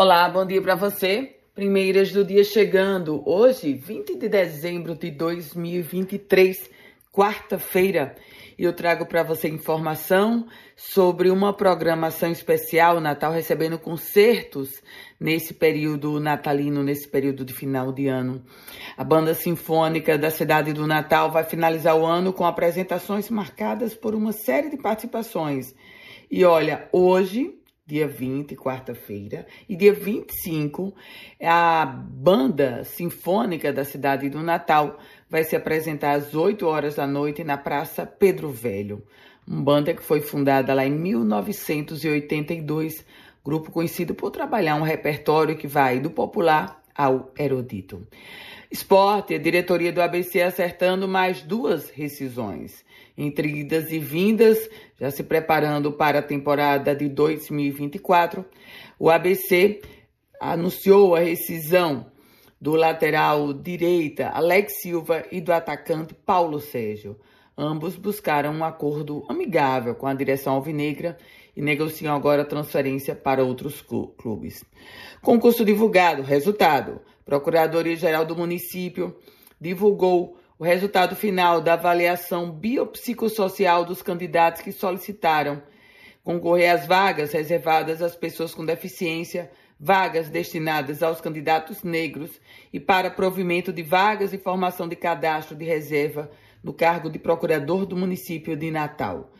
Olá, bom dia para você. Primeiras do dia chegando. Hoje, 20 de dezembro de 2023, quarta-feira. E eu trago para você informação sobre uma programação especial Natal recebendo concertos nesse período natalino, nesse período de final de ano. A Banda Sinfônica da Cidade do Natal vai finalizar o ano com apresentações marcadas por uma série de participações. E olha, hoje dia 20, quarta-feira, e dia 25, a Banda Sinfônica da Cidade do Natal vai se apresentar às 8 horas da noite na Praça Pedro Velho. Uma banda que foi fundada lá em 1982, grupo conhecido por trabalhar um repertório que vai do popular ao erudito. Esporte, a diretoria do ABC acertando mais duas rescisões. Entre idas e vindas, já se preparando para a temporada de 2024, o ABC anunciou a rescisão do lateral direita Alex Silva e do atacante Paulo Sérgio. Ambos buscaram um acordo amigável com a direção alvinegra e negociam agora transferência para outros clubes. Concurso divulgado, resultado. Procuradoria-Geral do Município divulgou o resultado final da avaliação biopsicossocial dos candidatos que solicitaram concorrer às vagas reservadas às pessoas com deficiência, vagas destinadas aos candidatos negros e para provimento de vagas e formação de cadastro de reserva no cargo de procurador do município de Natal.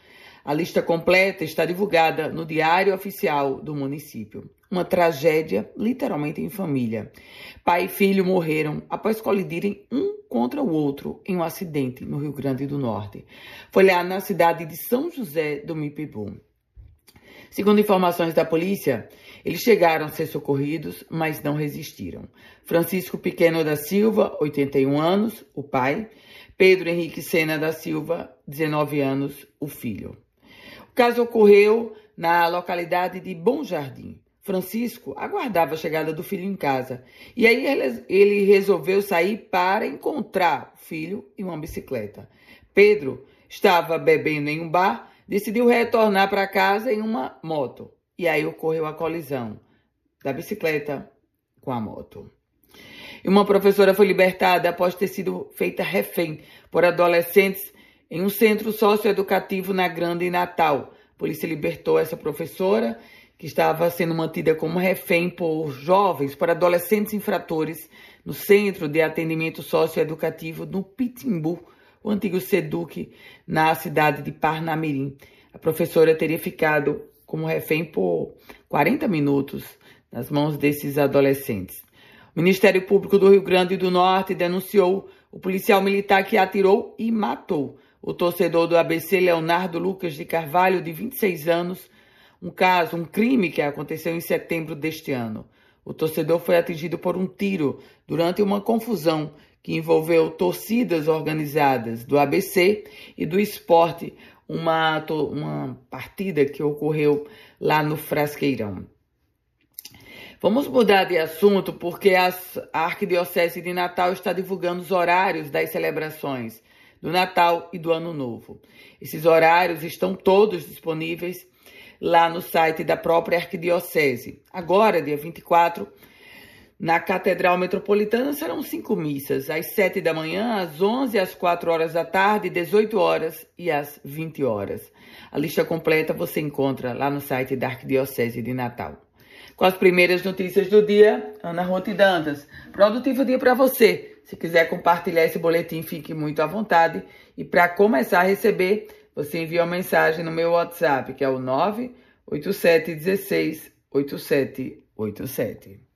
A lista completa está divulgada no Diário Oficial do município. Uma tragédia, literalmente em família. Pai e filho morreram após colidirem um contra o outro em um acidente no Rio Grande do Norte. Foi lá na cidade de São José do Mipibu. Segundo informações da polícia, eles chegaram a ser socorridos, mas não resistiram. Francisco Pequeno da Silva, 81 anos, o pai. Pedro Henrique Sena da Silva, 19 anos, o filho caso ocorreu na localidade de Bom Jardim. Francisco aguardava a chegada do filho em casa e aí ele, resolveu sair para encontrar o filho e uma bicicleta. Pedro estava bebendo em um bar, decidiu retornar para casa em uma moto e aí ocorreu a colisão da bicicleta com a moto. E uma professora foi libertada após ter sido feita refém por adolescentes em um centro socioeducativo na Grande Natal. A polícia libertou essa professora, que estava sendo mantida como refém por jovens, por adolescentes infratores, no Centro de Atendimento Socioeducativo no Pitimbu, o antigo SEDUC, na cidade de Parnamirim. A professora teria ficado como refém por 40 minutos nas mãos desses adolescentes. Ministério Público do Rio Grande do Norte denunciou o policial militar que atirou e matou o torcedor do ABC, Leonardo Lucas de Carvalho, de 26 anos, um caso, um crime que aconteceu em setembro deste ano. O torcedor foi atingido por um tiro durante uma confusão que envolveu torcidas organizadas do ABC e do esporte, uma, uma partida que ocorreu lá no Frasqueirão. Vamos mudar de assunto porque a Arquidiocese de Natal está divulgando os horários das celebrações do Natal e do Ano Novo. Esses horários estão todos disponíveis lá no site da própria Arquidiocese. Agora, dia 24, na Catedral Metropolitana serão cinco missas, às 7 da manhã, às 11, às 4 horas da tarde, 18 horas e às 20 horas. A lista completa você encontra lá no site da Arquidiocese de Natal. Com as primeiras notícias do dia, Ana Ronte Dantas. Produtivo dia para você. Se quiser compartilhar esse boletim, fique muito à vontade. E para começar a receber, você envia uma mensagem no meu WhatsApp, que é o 98716 8787.